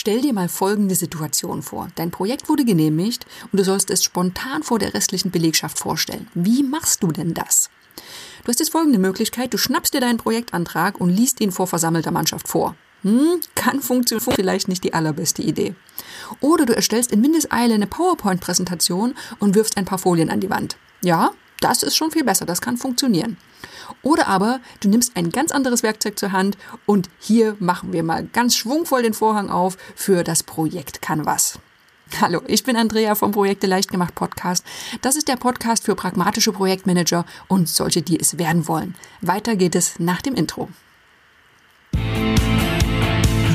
stell dir mal folgende Situation vor. Dein Projekt wurde genehmigt und du sollst es spontan vor der restlichen Belegschaft vorstellen. Wie machst du denn das? Du hast jetzt folgende Möglichkeit. Du schnappst dir deinen Projektantrag und liest ihn vor versammelter Mannschaft vor. Hm, kann funktionieren, vielleicht nicht die allerbeste Idee. Oder du erstellst in Mindeseile eine PowerPoint-Präsentation und wirfst ein paar Folien an die Wand. Ja, das ist schon viel besser, das kann funktionieren. Oder aber du nimmst ein ganz anderes Werkzeug zur Hand und hier machen wir mal ganz schwungvoll den Vorhang auf für das Projekt Canvas. Hallo, ich bin Andrea vom Projekte leicht gemacht Podcast. Das ist der Podcast für pragmatische Projektmanager und solche, die es werden wollen. Weiter geht es nach dem Intro.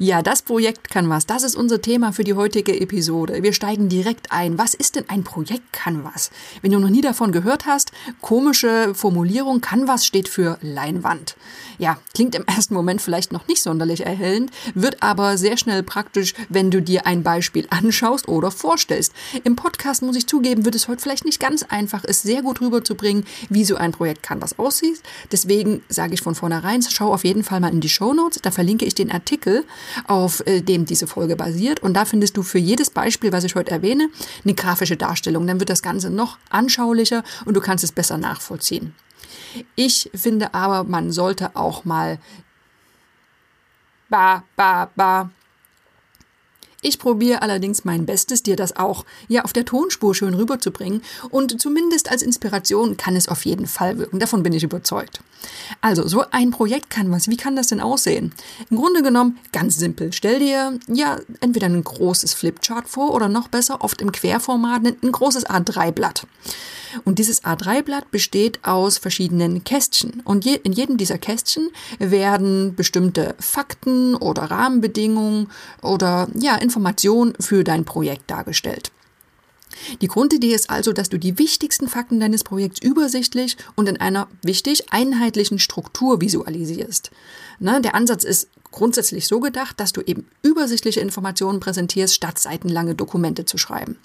Ja, das Projekt Canvas, das ist unser Thema für die heutige Episode. Wir steigen direkt ein. Was ist denn ein Projekt Canvas? Wenn du noch nie davon gehört hast, komische Formulierung, Canvas steht für Leinwand. Ja, klingt im ersten Moment vielleicht noch nicht sonderlich erhellend, wird aber sehr schnell praktisch, wenn du dir ein Beispiel anschaust oder vorstellst. Im Podcast muss ich zugeben, wird es heute vielleicht nicht ganz einfach, es sehr gut rüberzubringen, wie so ein Projekt Canvas aussieht. Deswegen sage ich von vornherein, schau auf jeden Fall mal in die Show Notes, da verlinke ich den Artikel auf äh, dem diese Folge basiert. Und da findest du für jedes Beispiel, was ich heute erwähne, eine grafische Darstellung. Dann wird das Ganze noch anschaulicher und du kannst es besser nachvollziehen. Ich finde aber, man sollte auch mal ba, ba, ba ich probiere allerdings mein Bestes, dir das auch ja auf der Tonspur schön rüberzubringen und zumindest als Inspiration kann es auf jeden Fall wirken. Davon bin ich überzeugt. Also, so ein Projekt kann was. Wie kann das denn aussehen? Im Grunde genommen ganz simpel. Stell dir ja entweder ein großes Flipchart vor oder noch besser, oft im Querformat, ein großes A3-Blatt. Und dieses A3-Blatt besteht aus verschiedenen Kästchen. Und je, in jedem dieser Kästchen werden bestimmte Fakten oder Rahmenbedingungen oder ja, Informationen für dein Projekt dargestellt. Die Grundidee ist also, dass du die wichtigsten Fakten deines Projekts übersichtlich und in einer wichtig einheitlichen Struktur visualisierst. Ne, der Ansatz ist grundsätzlich so gedacht, dass du eben übersichtliche Informationen präsentierst, statt seitenlange Dokumente zu schreiben.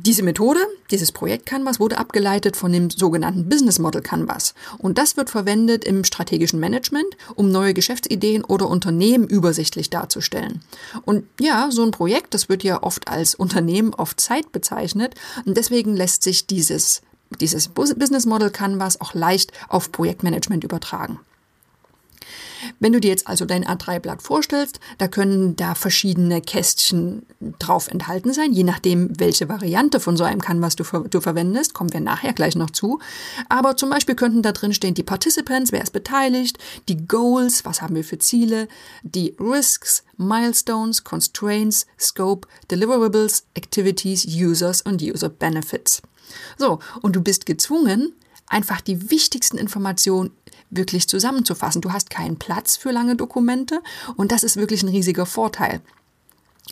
Diese Methode, dieses Projekt Canvas, wurde abgeleitet von dem sogenannten Business Model Canvas. Und das wird verwendet im strategischen Management, um neue Geschäftsideen oder Unternehmen übersichtlich darzustellen. Und ja, so ein Projekt, das wird ja oft als Unternehmen auf Zeit bezeichnet. Und deswegen lässt sich dieses, dieses Business Model Canvas auch leicht auf Projektmanagement übertragen. Wenn du dir jetzt also dein A3-Blatt vorstellst, da können da verschiedene Kästchen drauf enthalten sein, je nachdem, welche Variante von so einem Canvas du, du verwendest, kommen wir nachher gleich noch zu. Aber zum Beispiel könnten da drin stehen die Participants, wer ist beteiligt, die Goals, was haben wir für Ziele, die Risks, Milestones, Constraints, Scope, Deliverables, Activities, Users und User Benefits. So, und du bist gezwungen, einfach die wichtigsten Informationen wirklich zusammenzufassen. Du hast keinen Platz für lange Dokumente und das ist wirklich ein riesiger Vorteil.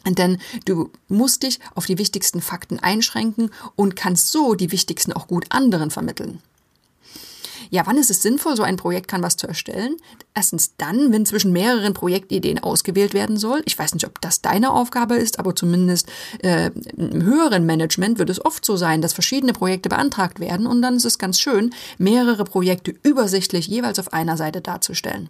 Denn du musst dich auf die wichtigsten Fakten einschränken und kannst so die wichtigsten auch gut anderen vermitteln. Ja, wann ist es sinnvoll, so ein Projekt kann was zu erstellen? Erstens dann, wenn zwischen mehreren Projektideen ausgewählt werden soll. Ich weiß nicht, ob das deine Aufgabe ist, aber zumindest äh, im höheren Management wird es oft so sein, dass verschiedene Projekte beantragt werden und dann ist es ganz schön, mehrere Projekte übersichtlich jeweils auf einer Seite darzustellen.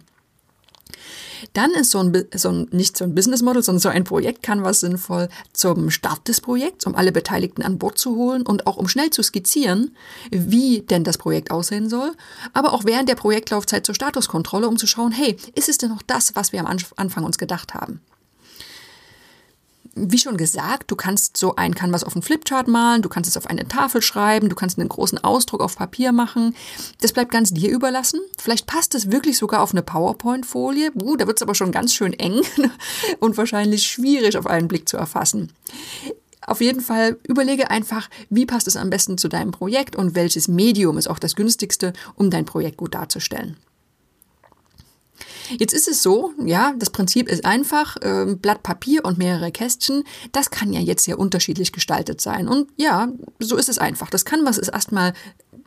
Dann ist so ein, so ein, nicht so ein Business Model, sondern so ein Projekt kann was sinnvoll zum Start des Projekts, um alle Beteiligten an Bord zu holen und auch um schnell zu skizzieren, wie denn das Projekt aussehen soll, aber auch während der Projektlaufzeit zur Statuskontrolle, um zu schauen, hey, ist es denn noch das, was wir am Anfang uns gedacht haben? Wie schon gesagt, du kannst so ein Canvas auf einen Flipchart malen, du kannst es auf eine Tafel schreiben, du kannst einen großen Ausdruck auf Papier machen. Das bleibt ganz dir überlassen. Vielleicht passt es wirklich sogar auf eine PowerPoint-Folie. Uh, da wird es aber schon ganz schön eng und wahrscheinlich schwierig auf einen Blick zu erfassen. Auf jeden Fall überlege einfach, wie passt es am besten zu deinem Projekt und welches Medium ist auch das günstigste, um dein Projekt gut darzustellen. Jetzt ist es so, ja, das Prinzip ist einfach, äh, Blatt Papier und mehrere Kästchen, das kann ja jetzt sehr unterschiedlich gestaltet sein. Und ja, so ist es einfach. Das kann was ist erstmal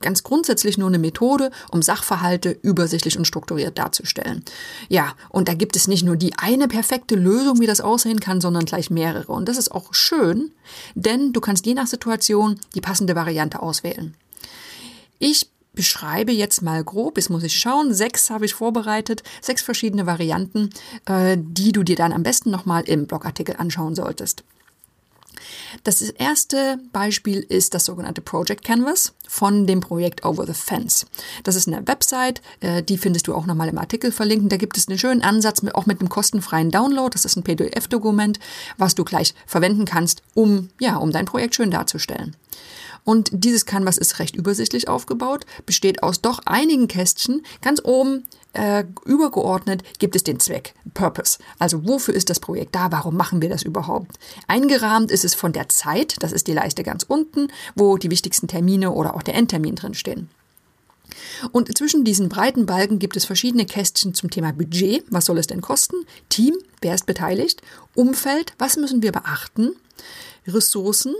ganz grundsätzlich nur eine Methode, um Sachverhalte übersichtlich und strukturiert darzustellen. Ja, und da gibt es nicht nur die eine perfekte Lösung, wie das aussehen kann, sondern gleich mehrere. Und das ist auch schön, denn du kannst je nach Situation die passende Variante auswählen. Ich beschreibe jetzt mal grob, jetzt muss ich schauen, sechs habe ich vorbereitet, sechs verschiedene Varianten, äh, die du dir dann am besten nochmal im Blogartikel anschauen solltest. Das erste Beispiel ist das sogenannte Project Canvas von dem Projekt Over the Fence. Das ist eine Website, äh, die findest du auch nochmal im Artikel verlinkt. Da gibt es einen schönen Ansatz, auch mit einem kostenfreien Download. Das ist ein PDF-Dokument, was du gleich verwenden kannst, um, ja, um dein Projekt schön darzustellen. Und dieses Canvas ist recht übersichtlich aufgebaut, besteht aus doch einigen Kästchen. Ganz oben äh, übergeordnet gibt es den Zweck, Purpose. Also wofür ist das Projekt da? Warum machen wir das überhaupt? Eingerahmt ist es von der Zeit, das ist die Leiste ganz unten, wo die wichtigsten Termine oder auch der Endtermin drin stehen. Und zwischen diesen breiten Balken gibt es verschiedene Kästchen zum Thema Budget, was soll es denn kosten? Team, wer ist beteiligt? Umfeld, was müssen wir beachten? Ressourcen,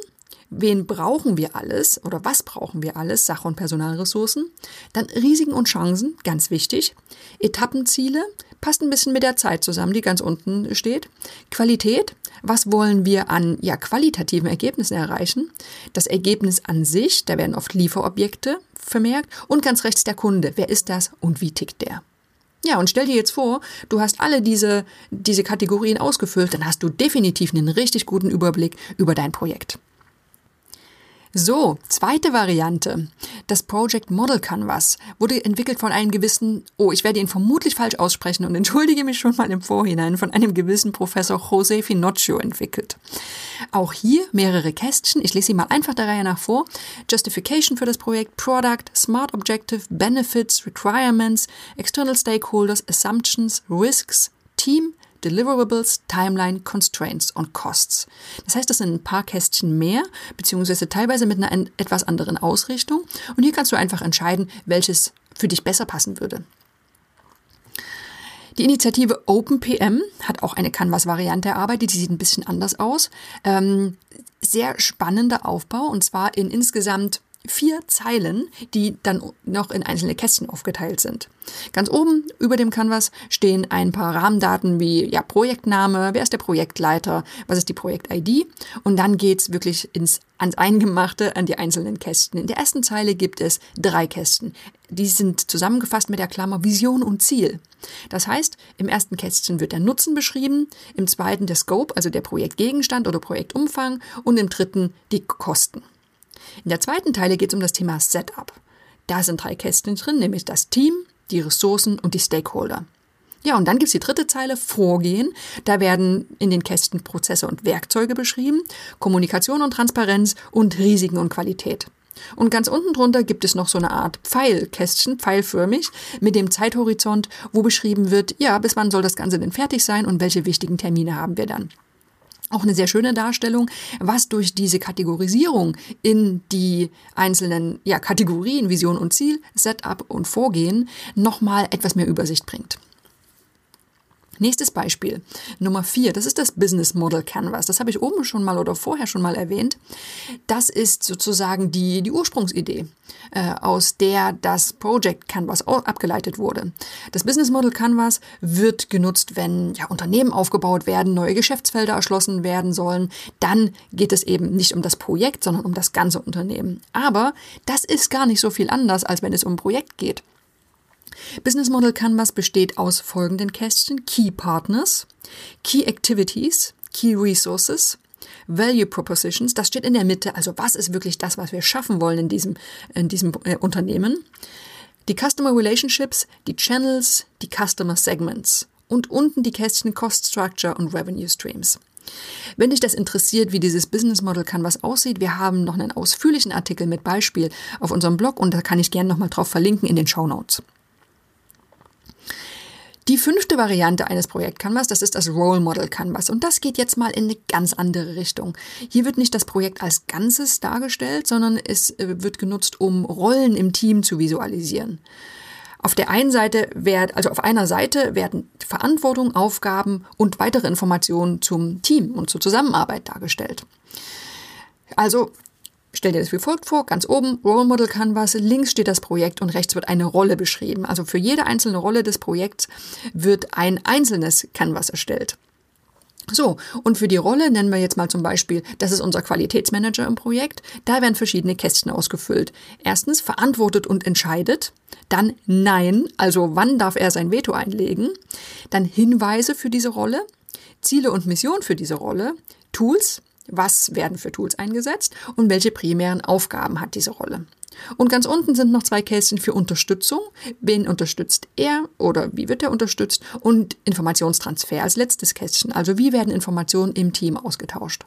wen brauchen wir alles oder was brauchen wir alles, Sach- und Personalressourcen. Dann Risiken und Chancen, ganz wichtig. Etappenziele, passt ein bisschen mit der Zeit zusammen, die ganz unten steht. Qualität, was wollen wir an ja, qualitativen Ergebnissen erreichen? Das Ergebnis an sich, da werden oft Lieferobjekte vermerkt. Und ganz rechts der Kunde, wer ist das und wie tickt der? Ja, und stell dir jetzt vor, du hast alle diese, diese Kategorien ausgefüllt, dann hast du definitiv einen richtig guten Überblick über dein Projekt. So, zweite Variante. Das Project Model Canvas wurde entwickelt von einem gewissen, oh, ich werde ihn vermutlich falsch aussprechen und entschuldige mich schon mal im Vorhinein, von einem gewissen Professor José Finocchio entwickelt. Auch hier mehrere Kästchen. Ich lese sie mal einfach der Reihe nach vor. Justification für das Projekt, Product, Smart Objective, Benefits, Requirements, External Stakeholders, Assumptions, Risks, Team, Deliverables, Timeline, Constraints und Costs. Das heißt, das sind ein paar Kästchen mehr, beziehungsweise teilweise mit einer etwas anderen Ausrichtung. Und hier kannst du einfach entscheiden, welches für dich besser passen würde. Die Initiative OpenPM hat auch eine Canvas-Variante erarbeitet, die sieht ein bisschen anders aus. Ähm, sehr spannender Aufbau und zwar in insgesamt vier Zeilen, die dann noch in einzelne Kästchen aufgeteilt sind. Ganz oben über dem Canvas stehen ein paar Rahmendaten wie ja, Projektname, wer ist der Projektleiter, was ist die Projekt-ID und dann geht's wirklich ins, ans Eingemachte, an die einzelnen Kästen. In der ersten Zeile gibt es drei Kästen. Die sind zusammengefasst mit der Klammer Vision und Ziel. Das heißt, im ersten Kästchen wird der Nutzen beschrieben, im zweiten der Scope, also der Projektgegenstand oder Projektumfang und im dritten die Kosten. In der zweiten Teile geht es um das Thema Setup. Da sind drei Kästchen drin, nämlich das Team, die Ressourcen und die Stakeholder. Ja, und dann gibt's die dritte Zeile, Vorgehen. Da werden in den Kästen Prozesse und Werkzeuge beschrieben, Kommunikation und Transparenz und Risiken und Qualität. Und ganz unten drunter gibt es noch so eine Art Pfeilkästchen, pfeilförmig, mit dem Zeithorizont, wo beschrieben wird, ja, bis wann soll das Ganze denn fertig sein und welche wichtigen Termine haben wir dann. Auch eine sehr schöne Darstellung, was durch diese Kategorisierung in die einzelnen ja, Kategorien Vision und Ziel, Setup und Vorgehen nochmal etwas mehr Übersicht bringt. Nächstes Beispiel, Nummer vier, das ist das Business Model Canvas. Das habe ich oben schon mal oder vorher schon mal erwähnt. Das ist sozusagen die, die Ursprungsidee, äh, aus der das Project Canvas abgeleitet wurde. Das Business Model Canvas wird genutzt, wenn ja, Unternehmen aufgebaut werden, neue Geschäftsfelder erschlossen werden sollen. Dann geht es eben nicht um das Projekt, sondern um das ganze Unternehmen. Aber das ist gar nicht so viel anders, als wenn es um ein Projekt geht. Business Model Canvas besteht aus folgenden Kästchen. Key Partners, Key Activities, Key Resources, Value Propositions, das steht in der Mitte, also was ist wirklich das, was wir schaffen wollen in diesem, in diesem äh, Unternehmen. Die Customer Relationships, die Channels, die Customer Segments und unten die Kästchen Cost Structure und Revenue Streams. Wenn dich das interessiert, wie dieses Business Model Canvas aussieht, wir haben noch einen ausführlichen Artikel mit Beispiel auf unserem Blog und da kann ich gerne nochmal drauf verlinken in den Show Notes. Die fünfte Variante eines Projekt Canvas, das ist das Role Model Canvas. Und das geht jetzt mal in eine ganz andere Richtung. Hier wird nicht das Projekt als Ganzes dargestellt, sondern es äh, wird genutzt, um Rollen im Team zu visualisieren. Auf der einen Seite werden, also auf einer Seite werden Verantwortung, Aufgaben und weitere Informationen zum Team und zur Zusammenarbeit dargestellt. Also Stell dir das wie folgt vor, ganz oben Role Model Canvas, links steht das Projekt und rechts wird eine Rolle beschrieben. Also für jede einzelne Rolle des Projekts wird ein einzelnes Canvas erstellt. So, und für die Rolle nennen wir jetzt mal zum Beispiel, das ist unser Qualitätsmanager im Projekt. Da werden verschiedene Kästchen ausgefüllt. Erstens verantwortet und entscheidet. Dann Nein, also wann darf er sein Veto einlegen. Dann Hinweise für diese Rolle. Ziele und Mission für diese Rolle. Tools, was werden für Tools eingesetzt und welche primären Aufgaben hat diese Rolle. Und ganz unten sind noch zwei Kästchen für Unterstützung. Wen unterstützt er oder wie wird er unterstützt? Und Informationstransfer als letztes Kästchen. Also wie werden Informationen im Team ausgetauscht?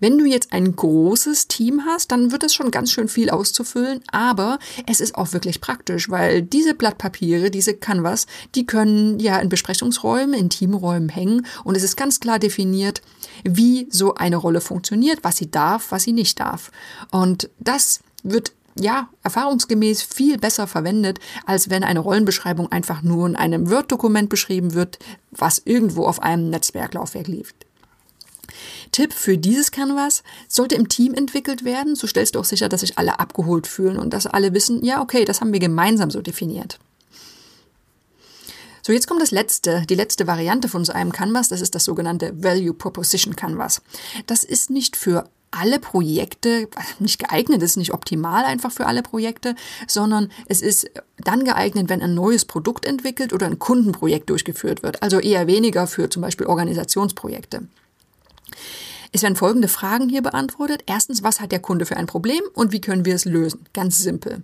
Wenn du jetzt ein großes Team hast, dann wird es schon ganz schön viel auszufüllen, aber es ist auch wirklich praktisch, weil diese Blattpapiere, diese Canvas, die können ja in Besprechungsräumen, in Teamräumen hängen und es ist ganz klar definiert, wie so eine Rolle funktioniert, was sie darf, was sie nicht darf. Und das wird ja, erfahrungsgemäß viel besser verwendet, als wenn eine Rollenbeschreibung einfach nur in einem Word-Dokument beschrieben wird, was irgendwo auf einem Netzwerklaufwerk liegt. Tipp für dieses Canvas sollte im Team entwickelt werden. So stellst du auch sicher, dass sich alle abgeholt fühlen und dass alle wissen, ja, okay, das haben wir gemeinsam so definiert. So, jetzt kommt das letzte, die letzte Variante von so einem Canvas. Das ist das sogenannte Value Proposition Canvas. Das ist nicht für alle Projekte nicht geeignet, ist nicht optimal einfach für alle Projekte, sondern es ist dann geeignet, wenn ein neues Produkt entwickelt oder ein Kundenprojekt durchgeführt wird. Also eher weniger für zum Beispiel Organisationsprojekte. Es werden folgende Fragen hier beantwortet. Erstens, was hat der Kunde für ein Problem und wie können wir es lösen? Ganz simpel.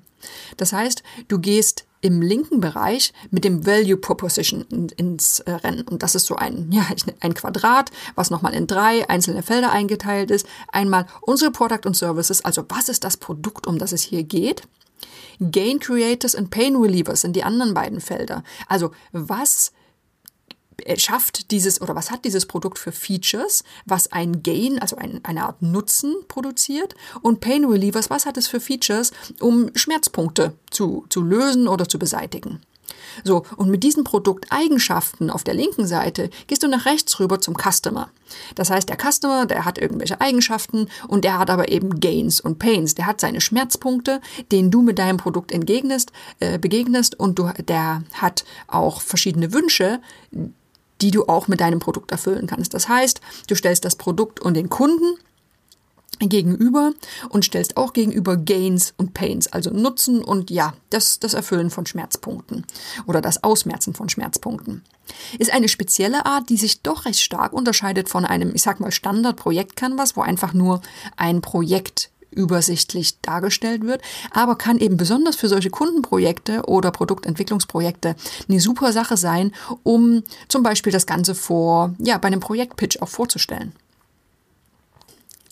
Das heißt, du gehst im linken Bereich mit dem Value Proposition ins äh, Rennen. Und das ist so ein, ja, ein Quadrat, was nochmal in drei einzelne Felder eingeteilt ist. Einmal unsere Product und Services, also was ist das Produkt, um das es hier geht? Gain Creators and Pain Relievers sind die anderen beiden Felder. Also was schafft dieses oder was hat dieses Produkt für Features, was ein Gain, also ein, eine Art Nutzen produziert und Pain Relievers, was hat es für Features, um Schmerzpunkte zu, zu lösen oder zu beseitigen. So, und mit diesen Produkteigenschaften auf der linken Seite gehst du nach rechts rüber zum Customer. Das heißt, der Customer, der hat irgendwelche Eigenschaften und der hat aber eben Gains und Pains. Der hat seine Schmerzpunkte, denen du mit deinem Produkt entgegnest, äh, begegnest und du, der hat auch verschiedene Wünsche, die du auch mit deinem Produkt erfüllen kannst. Das heißt, du stellst das Produkt und den Kunden gegenüber und stellst auch gegenüber Gains und Pains, also Nutzen und ja, das, das Erfüllen von Schmerzpunkten oder das Ausmerzen von Schmerzpunkten. Ist eine spezielle Art, die sich doch recht stark unterscheidet von einem, ich sag mal, Standard-Projekt-Canvas, wo einfach nur ein Projekt übersichtlich dargestellt wird, aber kann eben besonders für solche Kundenprojekte oder Produktentwicklungsprojekte eine super Sache sein, um zum Beispiel das Ganze vor, ja, bei einem Projektpitch auch vorzustellen.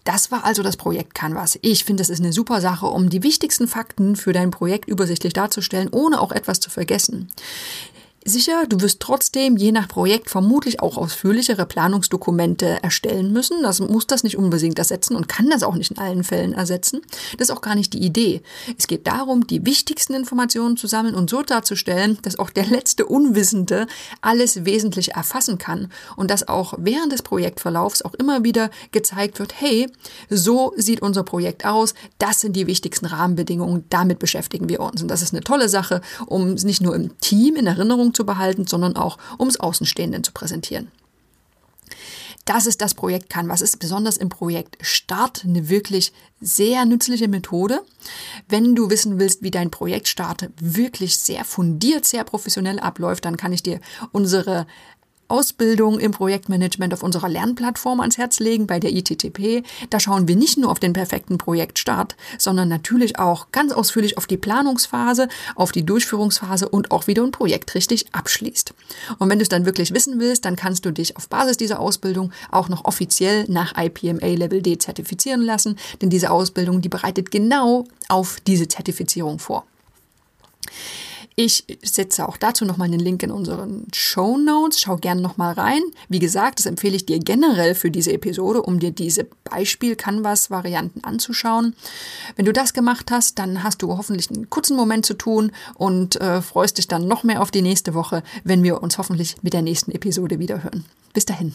Das war also das Projekt Canvas. Ich finde, das ist eine super Sache, um die wichtigsten Fakten für dein Projekt übersichtlich darzustellen, ohne auch etwas zu vergessen. Sicher, du wirst trotzdem je nach Projekt vermutlich auch ausführlichere Planungsdokumente erstellen müssen. Das muss das nicht unbedingt ersetzen und kann das auch nicht in allen Fällen ersetzen. Das ist auch gar nicht die Idee. Es geht darum, die wichtigsten Informationen zu sammeln und so darzustellen, dass auch der letzte Unwissende alles wesentlich erfassen kann und dass auch während des Projektverlaufs auch immer wieder gezeigt wird, hey, so sieht unser Projekt aus, das sind die wichtigsten Rahmenbedingungen, damit beschäftigen wir uns. Und das ist eine tolle Sache, um es nicht nur im Team in Erinnerung Erinnerung zu behalten, sondern auch um es Außenstehenden zu präsentieren. Das ist das Projekt Canvas. Ist besonders im Projekt Start eine wirklich sehr nützliche Methode. Wenn du wissen willst, wie dein Projektstart wirklich sehr fundiert, sehr professionell abläuft, dann kann ich dir unsere Ausbildung im Projektmanagement auf unserer Lernplattform ans Herz legen bei der ITTP. Da schauen wir nicht nur auf den perfekten Projektstart, sondern natürlich auch ganz ausführlich auf die Planungsphase, auf die Durchführungsphase und auch wie du ein Projekt richtig abschließt. Und wenn du es dann wirklich wissen willst, dann kannst du dich auf Basis dieser Ausbildung auch noch offiziell nach IPMA Level D zertifizieren lassen, denn diese Ausbildung, die bereitet genau auf diese Zertifizierung vor. Ich setze auch dazu nochmal einen Link in unseren Show Notes. Schau gerne nochmal rein. Wie gesagt, das empfehle ich dir generell für diese Episode, um dir diese Beispiel-Canvas-Varianten anzuschauen. Wenn du das gemacht hast, dann hast du hoffentlich einen kurzen Moment zu tun und äh, freust dich dann noch mehr auf die nächste Woche, wenn wir uns hoffentlich mit der nächsten Episode wieder hören. Bis dahin.